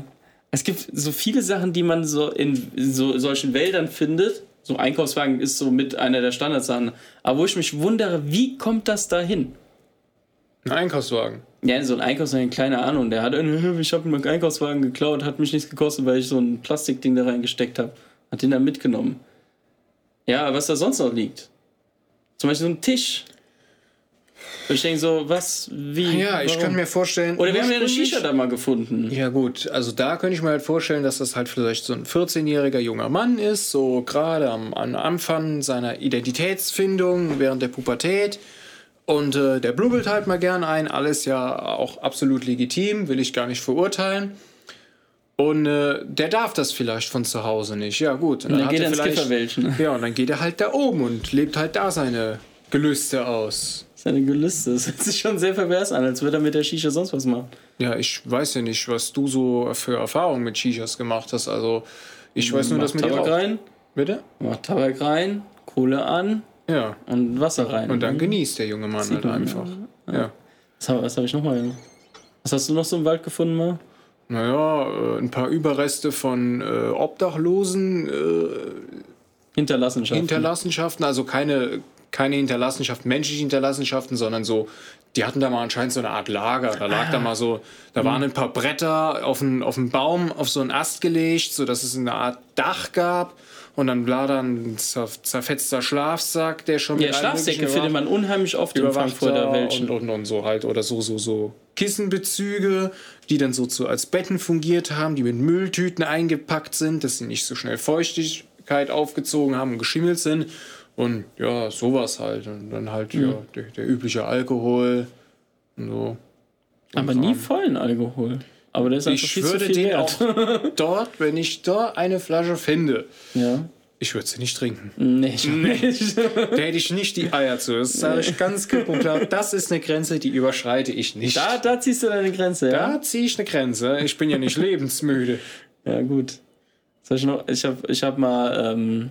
es gibt so viele Sachen, die man so in so solchen Wäldern findet. So Einkaufswagen ist so mit einer der Standardsachen. Aber wo ich mich wundere, wie kommt das da hin? Ein Einkaufswagen. Ja, so ein Einkaufswagen, keine Ahnung. Der hat, äh, ich habe einen Einkaufswagen geklaut, hat mich nichts gekostet, weil ich so ein Plastikding da reingesteckt habe. Hat den dann mitgenommen. Ja, was da sonst noch liegt. Zum Beispiel so ein Tisch. Ich denke so, was, wie. Ja, ich warum? kann mir vorstellen. Oder wir haben ja eine Shisha da mal gefunden. Ja gut, also da könnte ich mir halt vorstellen, dass das halt vielleicht so ein 14-jähriger junger Mann ist, so gerade am, am Anfang seiner Identitätsfindung während der Pubertät. Und äh, der blubbelt halt mal gern ein, alles ja auch absolut legitim, will ich gar nicht verurteilen. Und äh, der darf das vielleicht von zu Hause nicht. Ja gut. Und dann hat geht er ins vielleicht- Kifferwäldchen. Ja, und dann geht er halt da oben und lebt halt da seine Gelüste aus. Seine Gelüste. Das hört sich schon sehr pervers an, als würde er mit der Shisha sonst was machen. Ja, ich weiß ja nicht, was du so für Erfahrungen mit Shishas gemacht hast. Also, ich weiß nur, dass mit Tabak rein, Bitte? macht Tabak rein, Kohle an Ja. und Wasser rein. Und dann genießt der junge Mann halt man, einfach. Ja. Was habe hab ich nochmal? Was hast du noch so im Wald gefunden mal? Naja, äh, ein paar Überreste von äh, Obdachlosen äh, Hinterlassenschaften. Hinterlassenschaften, also keine, keine Hinterlassenschaften, menschliche Hinterlassenschaften, sondern so, die hatten da mal anscheinend so eine Art Lager. Da lag da mal so, da waren ein paar Bretter auf einen, auf einen Baum, auf so einen Ast gelegt, sodass es eine Art Dach gab. Und dann war da ein zer zerfetzter Schlafsack, der schon ja, mit allem Schlafsäcke findet man unheimlich oft überwacht Frankfurter Wäldchen. und, und, und so halt oder so so so Kissenbezüge, die dann so zu, als Betten fungiert haben, die mit Mülltüten eingepackt sind, dass sie nicht so schnell Feuchtigkeit aufgezogen haben und geschimmelt sind und ja sowas halt und dann halt ja der, der übliche Alkohol und so. Aber nie vollen Alkohol. Aber der ist einfach Ich viel zu würde viel den wert. auch dort, wenn ich da eine Flasche finde, Ja. ich würde sie nicht trinken. Nee, ich nicht. Da hätte ich nicht die Eier zu. Das sage ich ganz klipp und klar. Das ist eine Grenze, die überschreite ich nicht. Da, da ziehst du deine Grenze, ja? Da ziehe ich eine Grenze. Ich bin ja nicht lebensmüde. Ja, gut. Ich noch? Ich habe ich hab mal, ähm,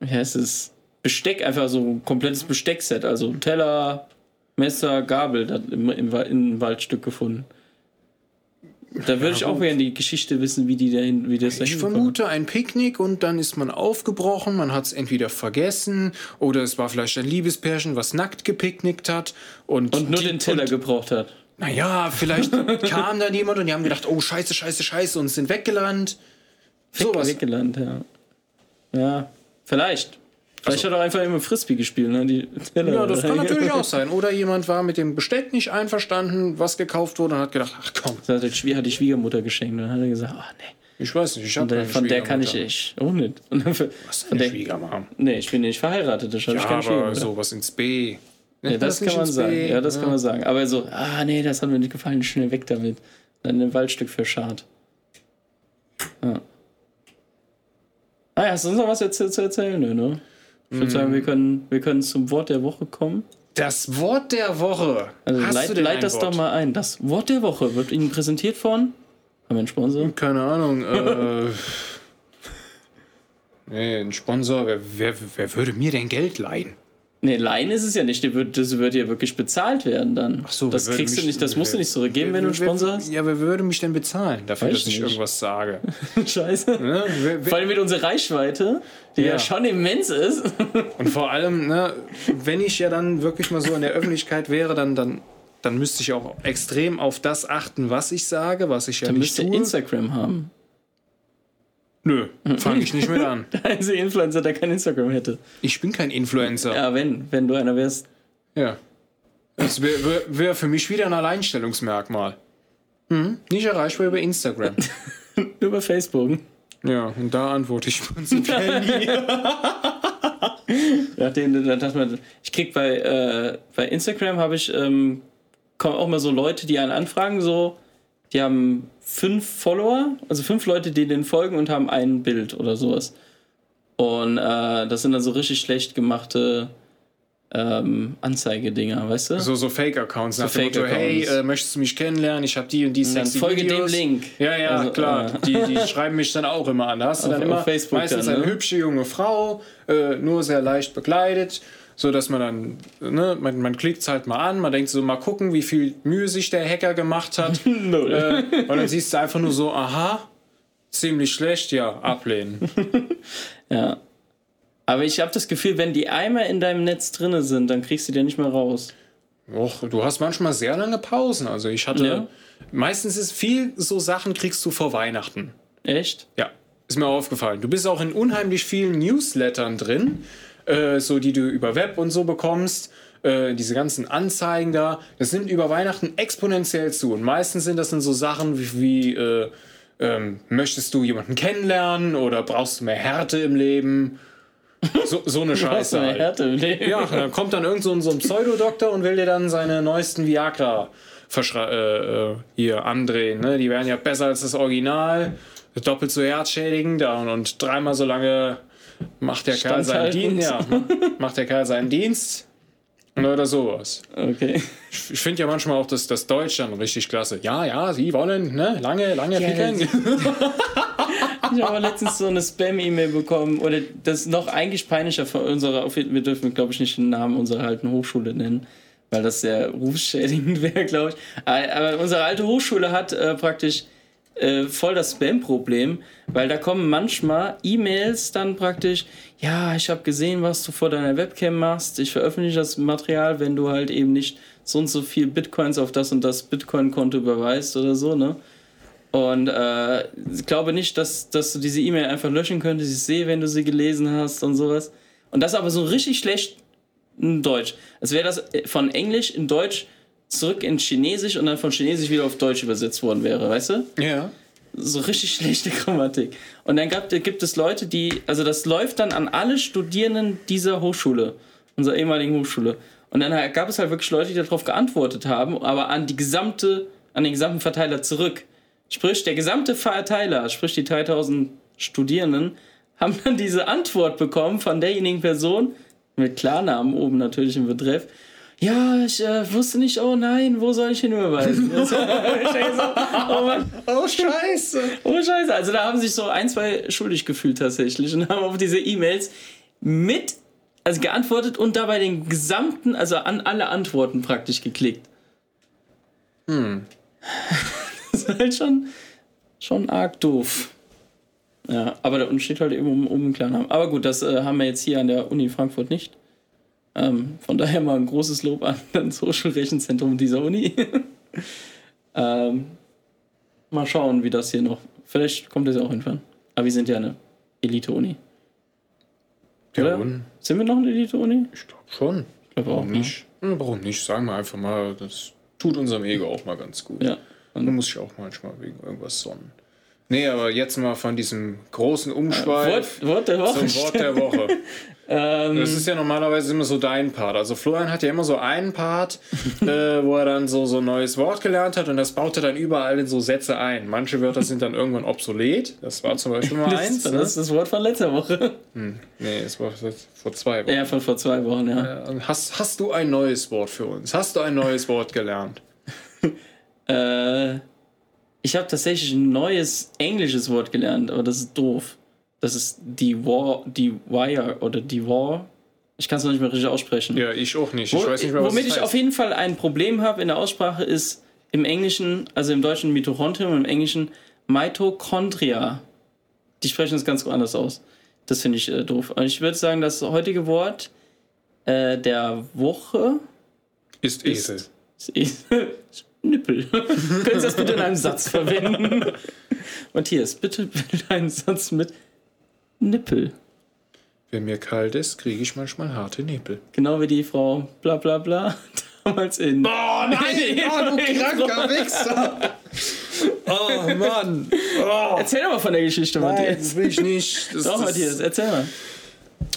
wie heißt es? Besteck, einfach so ein komplettes Besteckset. Also Teller, Messer, Gabel das im, im, im Waldstück gefunden. Da würde ich auch gerne die Geschichte wissen, wie, die dahin, wie das Ich dahin gekommen vermute ein Picknick und dann ist man aufgebrochen. Man hat es entweder vergessen oder es war vielleicht ein Liebespärchen, was nackt gepicknickt hat. Und, Und nur die- den Teller gebraucht hat. Naja, vielleicht kam dann jemand und die haben gedacht, oh scheiße, scheiße, scheiße und sind weggerannt. Sowas. Weggelandet, ja. Ja, vielleicht. Vielleicht Also- hat er auch einfach immer Frisbee gespielt, ne? Die Teller Ja, das kann natürlich auch sein. Oder jemand war mit dem Besteck nicht einverstanden, was gekauft wurde und hat gedacht, ach komm, Das hat die Schwiegermutter geschenkt. Und dann hat er gesagt, ach nee. ich weiß nicht, ich habe der, von der kann ich ich auch nicht. Für, Was von der, Schwiegermama. nee, ich bin nicht verheiratet, das habe ich Ja, keine aber Schwiegermutter. sowas ins B. Ja, das kann man sagen. Ja, das kann man sagen. Aber so, ah nee, das hat mir nicht gefallen, schnell weg damit. Dann ein Waldstück verscharrt. Ja. Ah ja, hast du uns noch was jetzt zu erzählen? Nö, ne? Ich würde sagen, wir können, wir können zum Wort der Woche kommen. Das Wort der Woche. Also Hast leit, leit das Wort? doch mal ein. Das Wort der Woche wird Ihnen präsentiert von. Haben wir einen Sponsor? Keine Ahnung. Äh, nee, ein Sponsor. Wer, wer, wer würde mir denn Geld leihen? Nee, Leihen ist es ja nicht. Das wird ja wirklich bezahlt werden dann. Ach so, das würde kriegst du mich- nicht, das musst du nicht zurückgeben, Wer- wenn du einen Sponsor hast. Ja, wer würde mich denn bezahlen dafür, Weiß dass ich nicht. irgendwas sage? Scheiße. Ne? Wer, wer, Vor allem mit unserer Reichweite, die ja, Ja. schon immens ist. Und vor allem, ne, wenn ich ja dann wirklich mal so in der Öffentlichkeit wäre, dann, dann, dann müsste ich auch extrem auf das achten, was ich sage, was ich ja Dann nicht müsst ihr tue. Instagram haben. Nö, fange ich nicht mit an. Der einzige Influencer, der kein Instagram hätte. Ich bin kein Influencer. Ja, wenn, wenn du einer wärst. Ja. Das wäre wär, wär für mich wieder ein Alleinstellungsmerkmal. Mhm. Nicht erreichbar über Instagram. Nur bei Facebook. ja, und da antworte ich prinzipiell nie. Nachdem, da dachte man, ich krieg bei, äh, bei Instagram habe ich, ähm, kommen auch mal so Leute, die einen anfragen, so, die haben fünf Follower, also fünf Leute, die denen folgen und haben ein Bild oder sowas. Und äh, das sind dann so richtig schlecht gemachte ähm, Anzeigedinger, weißt du? So, so Fake-Accounts. nach dem Motto, hey, äh, möchtest du mich kennenlernen? Ich habe die und die sexy folge Videos. dem Link. Ja, ja, Also, klar. äh, Die, die schreiben mich dann auch immer an. Da hast du Auf- dann immer Facebook meistens dann, eine ne? hübsche junge Frau, äh, nur sehr leicht bekleidet, so dass man dann, ne, man, man klickt es halt mal an, man denkt so, mal gucken, wie viel Mühe sich der Hacker gemacht hat. Null. äh, und dann siehst du einfach nur so, aha, ziemlich schlecht, ja, ablehnen. Ja. Aber ich habe das Gefühl, wenn die einmal in deinem Netz drinne sind, dann kriegst du die nicht mehr raus. Och, du hast manchmal sehr lange Pausen. Also ich hatte, Ja. meistens ist viel so Sachen kriegst du vor Weihnachten. Echt? Ja, ist mir aufgefallen. Du bist auch in unheimlich vielen Newslettern drin, äh, so die du über Web und so bekommst. Äh, diese ganzen Anzeigen da, das nimmt über Weihnachten exponentiell zu. Und meistens sind das dann so Sachen wie, wie äh, ähm, möchtest du jemanden kennenlernen oder brauchst du mehr Härte im Leben? So, so eine Scheiße. Halt. Härte im Leben? Ja, dann kommt dann irgend so ein, so ein Pseudodoktor und will dir dann seine neuesten Viagra äh, äh, hier andrehen. Ne? Die wären ja besser als das Original, doppelt so herzschädigend und, und dreimal so lange macht der Kerl seinen. Dienst. Ja, macht der Kerl seinen Dienst. Oder sowas. Okay. Ich, finde ja manchmal auch das, das Deutsch dann richtig klasse. Ja, ja, Sie wollen, ne? Lange, lange ficken. Ich habe letztens so eine Spam-E-Mail bekommen, oder das ist noch eigentlich peinlicher von unserer, wir dürfen, glaube ich, nicht den Namen unserer alten Hochschule nennen, weil das sehr rufschädigend wäre, glaube ich. Aber aber unsere alte Hochschule hat äh, praktisch äh, voll das Spam-Problem, weil da kommen manchmal E-Mails dann praktisch, ja, ich habe gesehen, was du vor deiner Webcam machst, ich veröffentliche das Material, wenn du halt eben nicht so und so viel Bitcoins auf das und das Bitcoin-Konto überweist oder so, ne? Und äh, ich glaube nicht, dass, dass du diese E-Mail einfach löschen könntest. Ich sehe, wenn du sie gelesen hast und sowas. Und das aber so richtig schlecht in Deutsch. Als wäre das äh, von Englisch in Deutsch zurück in Chinesisch und dann von Chinesisch wieder auf Deutsch übersetzt worden wäre, weißt du? Ja. So richtig schlechte Grammatik. Und dann gab, gibt es Leute, die, also das läuft dann an alle Studierenden dieser Hochschule, unserer ehemaligen Hochschule. Und dann gab es halt wirklich Leute, die darauf geantwortet haben, aber an die gesamte, an den gesamten Verteiler zurück. Sprich, der gesamte Verteiler, sprich die 3000 Studierenden, haben dann diese Antwort bekommen von derjenigen Person, mit Klarnamen oben natürlich im Betreff. Ja, ich äh, wusste nicht, oh nein, wo soll ich hin überweisen? ich denke so, oh Mann, Oh, scheiße. Oh Scheiße, also da haben sich so ein, zwei schuldig gefühlt tatsächlich und haben auf diese E-Mails mit, also geantwortet und dabei den gesamten, also an alle Antworten praktisch geklickt. Hm. Das ist halt schon, schon arg doof. Ja, aber da unten steht halt eben um, um einen Klarnamen. Aber gut, das äh, haben wir jetzt hier an der Uni Frankfurt nicht. Ähm, von daher mal ein großes Lob an das Hochschulrechenzentrum dieser Uni. ähm, Mal schauen, wie das hier noch. Vielleicht kommt das ja auch irgendwann. Aber wir sind ja eine Elite-Uni. Ja, und Sind wir noch eine Elite-Uni? ich glaube schon. Ich glaube auch. Warum nicht? Hm, Warum nicht? Sagen wir einfach mal, das tut unserem Ego auch mal ganz gut. Ne? Ja. Man muss sich auch manchmal wegen irgendwas sonnen. Nee, aber jetzt mal von diesem großen Umschweif Wort, Wort der Woche. zum Wort der Woche. ähm, Das ist ja normalerweise immer so dein Part. Also Florian hat ja immer so einen Part, äh, wo er dann so, so ein neues Wort gelernt hat und das baut er dann überall in so Sätze ein. Manche Wörter sind dann irgendwann obsolet. Das war zum Beispiel mal das, eins. das Ne? ist das Wort von letzter Woche. Nee, es war vor zwei Wochen. Ja, von vor zwei Wochen, ja. Äh, Hast, hast du ein neues Wort für uns? Hast du ein neues Wort gelernt? Äh, ich habe tatsächlich ein neues englisches Wort gelernt, aber das ist doof. Das ist die War, die Wire oder die War. Ich kann es noch nicht mehr richtig aussprechen. Ja, ich auch nicht. Ich Wo, weiß nicht mehr, was womit ich heißt. auf jeden Fall ein Problem habe in der Aussprache ist im Englischen, also im Deutschen Mitochondrium und im Englischen Mitochondria. Die sprechen es ganz anders aus. Das finde ich äh, doof. Und ich würde sagen, das heutige Wort äh, der Woche Ist Esel. ist, ist Nippel. Können Sie das bitte in einem Satz verwenden? Matthias, bitte bitte einen Satz mit Nippel. Wenn mir kalt ist, kriege ich manchmal harte Näpel. Genau wie die Frau bla bla bla damals in. Oh nein, oh, du kranker Wichser! Oh Mann! Oh, Erzähl doch mal von der Geschichte, nein, Matthias. das will ich nicht. Das, Doch, das, Matthias, erzähl mal.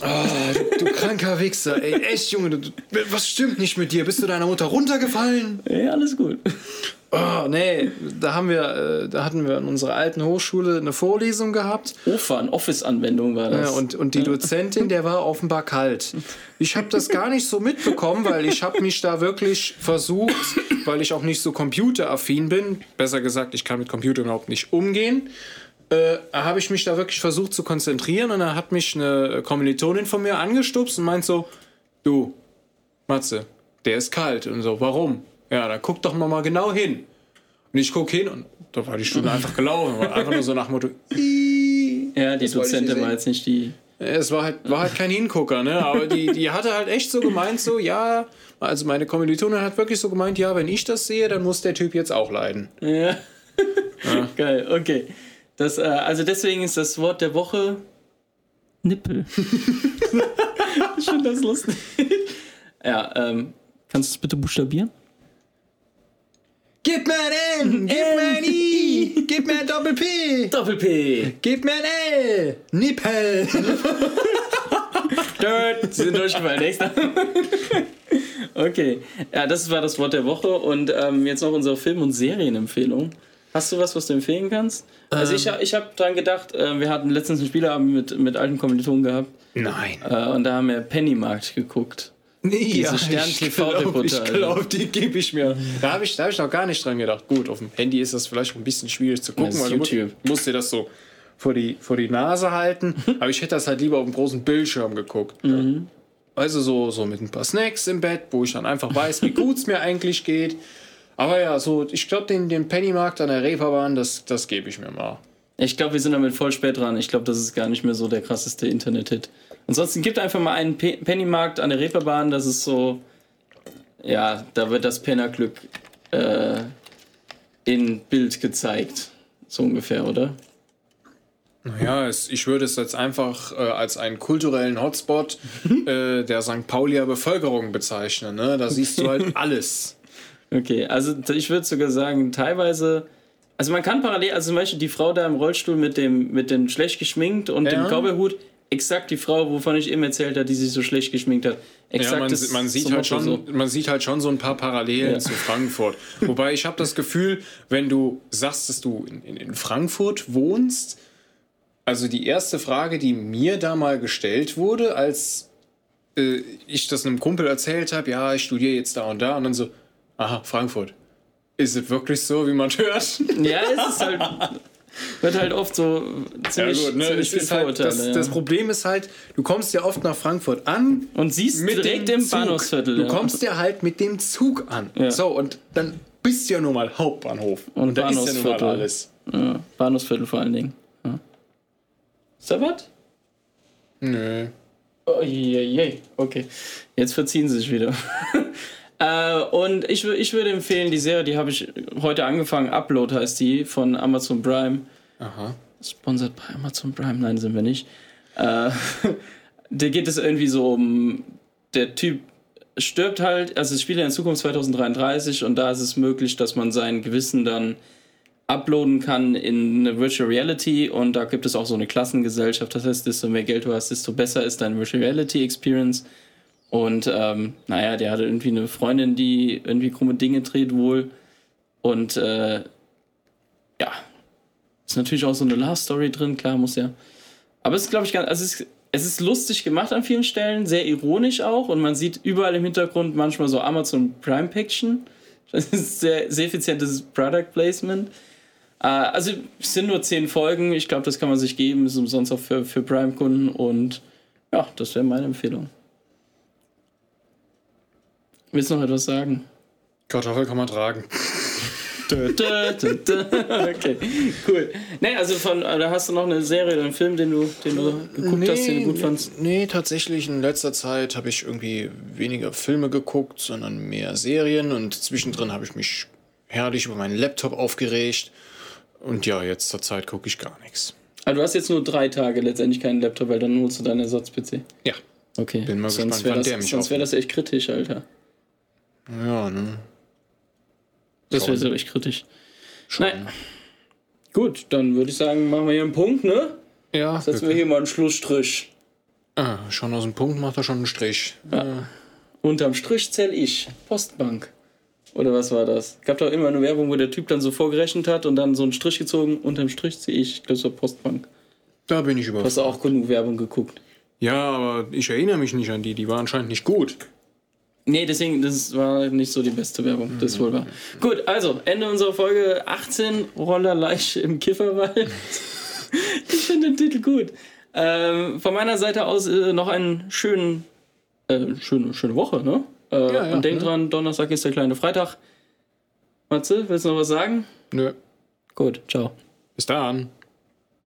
Oh, du kranker Wichser. Ey, echt, Junge, du, was stimmt nicht mit dir? Bist du deiner Mutter runtergefallen? Ja, alles gut. Oh, nee, da haben wir, äh, da hatten wir in unserer alten Hochschule eine Vorlesung gehabt. OFA, eine Office-Anwendung war das. Ja, und, und die Dozentin, der war offenbar kalt. Ich habe das gar nicht so mitbekommen, weil ich habe mich da wirklich versucht, weil ich auch nicht so computeraffin bin, besser gesagt, ich kann mit Computern überhaupt nicht umgehen, äh, habe ich mich da wirklich versucht zu konzentrieren und da hat mich eine Kommilitonin von mir angestupst und meint so, du, Matze, der ist kalt. Und so, warum? Ja, dann guck doch mal, mal genau hin. Und ich guck hin und da war die Stunde einfach gelaufen. War einfach nur so nach dem Motto, "Ih." ja, die Dozentin war jetzt nicht die. Es war halt, war halt kein Hingucker, ne? Aber die, die hatte halt echt so gemeint, so, ja, also meine Kommilitonin hat wirklich so gemeint, ja, wenn ich das sehe, dann muss der Typ jetzt auch leiden. Ja. Geil, okay. Das, äh, also deswegen ist das Wort der Woche Nippel. ich finde das lustig. Ja, ähm, kannst du es bitte buchstabieren? Gib mir ein N, gib mir ein I, gib mir ein Doppel-P, Doppel-P. gib mir ein L, Nippel. Dirt. Sie sind durchgefallen. Nächster. Okay. Ja, das war das Wort der Woche. Und ähm, jetzt noch unsere Film- und Serienempfehlung. Hast du was, was du empfehlen kannst? Also ich, ich habe dran gedacht, äh, wir hatten letztens einen Spieleabend mit, mit alten Kommilitonen gehabt Nein. äh, und da haben wir Pennymarkt geguckt. Nee, Diese Stern-TV-Reportage. Ich glaube, die gebe ich mir. Da habe ich, da hab ich noch gar nicht dran gedacht. Gut, auf dem Handy ist das vielleicht ein bisschen schwierig zu gucken, weil du musst, YouTube. musst dir das so vor die, vor die Nase halten. Aber ich hätte das halt lieber auf dem großen Bildschirm geguckt. Mhm. Also so, so mit ein paar Snacks im Bett, wo ich dann einfach weiß, wie gut es mir eigentlich geht. Aber ja, so, ich glaube, den, den Pennymarkt an der Reeperbahn, das, das gebe ich mir mal. Ich glaube, wir sind damit voll spät dran. Ich glaube, das ist gar nicht mehr so der krasseste Internet-Hit. Ansonsten gibt einfach mal einen Pe Pennymarkt an der Reeperbahn. Das ist so, ja, da wird das Pennerglück äh, in Bild gezeigt. So ungefähr, oder? Naja, es, ich würde es jetzt einfach äh, als einen kulturellen Hotspot äh, der St. Paulier Bevölkerung bezeichnen. Ne? Da siehst du halt alles. Okay, also ich würde sogar sagen, teilweise. Also man kann parallel, also zum Beispiel die Frau da im Rollstuhl mit dem, mit dem schlecht geschminkt und Ja. dem Cowboyhut, exakt die Frau, wovon ich eben erzählt habe, die sich so schlecht geschminkt hat. Exakt Ja, man, man, sieht halt schon, man sieht halt schon so ein paar Parallelen Ja. zu Frankfurt. Wobei ich habe das Gefühl, wenn du sagst, dass du in, in, in Frankfurt wohnst, also die erste Frage, die mir da mal gestellt wurde, als äh, ich das einem Kumpel erzählt habe, ja, ich studiere jetzt da und da, und dann so, aha, Frankfurt. Ist es wirklich so, wie man hört? Ja, es ist halt. Wird halt oft so ziemlich, Ja, gut, ne? ziemlich ist halt, das, ja. das Problem ist halt, du kommst ja oft nach Frankfurt an und siehst mit direkt dem im. Bahnhofsviertel. Du kommst ja halt mit dem Zug an. Ja. So, und dann bist du ja nun mal Hauptbahnhof. Und Und, da ist ja nun mal Bahnhofsviertel. alles. Ja, Bahnhofsviertel vor allen Dingen. Ja. Ist da was? Nö. Oh, je, je. Okay. Jetzt verziehen sie sich wieder. äh, und ich, ich würde empfehlen, die Serie, die habe ich heute angefangen. Upload heißt die von Amazon Prime. Aha. Sponsored bei Amazon Prime, nein, sind wir nicht. Äh, da geht es irgendwie so um, der Typ stirbt halt, also es spielt in Zukunft 2033 und da ist es möglich, dass man sein Gewissen dann uploaden kann in eine Virtual Reality und da gibt es auch so eine Klassengesellschaft, das heißt, desto mehr Geld du hast, desto besser ist deine Virtual Reality Experience und ähm, naja, der hatte irgendwie eine Freundin, die irgendwie krumme Dinge dreht wohl und äh, ja, ist natürlich auch so eine Love Story drin, klar, muss ja. Aber es ist, glaube ich, ganz, also es ist, es ist lustig gemacht an vielen Stellen, sehr ironisch auch und man sieht überall im Hintergrund manchmal so Amazon Prime Fiction. Das ist sehr, sehr effizientes Product Placement. Äh, also es sind nur zehn Folgen, ich glaube, das kann man sich geben, ist umsonst auch für, für Prime-Kunden und ja, das wäre meine Empfehlung. Willst du noch etwas sagen? Kartoffel kann man tragen. Okay, cool. Nee, also von, da hast du noch eine Serie oder einen Film, den du, den du geguckt hast, den du gut fandst. Nee, tatsächlich in letzter Zeit habe ich irgendwie weniger Filme geguckt, sondern mehr Serien und zwischendrin habe ich mich herrlich über meinen Laptop aufgeregt. Und ja, jetzt zur Zeit gucke ich gar nichts. Aber du hast jetzt nur drei Tage letztendlich keinen Laptop, weil dann holst du deinen Ersatz-PC. Ja. Okay. Bin mal sonst gespannt, wäre wann das, der mich sonst wär das echt kritisch, Alter. Ja, ne? Das wäre so echt kritisch. Nein. Gut, dann würde ich sagen, machen wir hier einen Punkt, ne? Ja, Setzen wir hier mal einen Schlussstrich. ah, schon aus dem Punkt macht er schon einen Strich. Unterm Strich zähl ich. Postbank. Oder was war das? Gab doch immer eine Werbung, wo der Typ dann so vorgerechnet hat und dann so einen Strich gezogen. Unterm Strich ziehe ich. Ich glaube, war Postbank. Da bin ich Du über. hast auch genug Werbung geguckt. Ja, aber ich erinnere mich nicht an die. Die war anscheinend nicht gut. Nee, deswegen, das war nicht so die beste Werbung. Das ist wohl wahr. Gut, also, Ende unserer Folge 18, Rollerleiche im Kifferwald. ich finde den Titel gut. Ähm, von meiner Seite aus äh, noch einen schönen, äh, schöne, schöne Woche, ne? Äh, ja, und denk ne? dran, Donnerstag ist der kleine Freitag. Matze, willst du noch was sagen? Nö. Gut, ciao. Bis dann.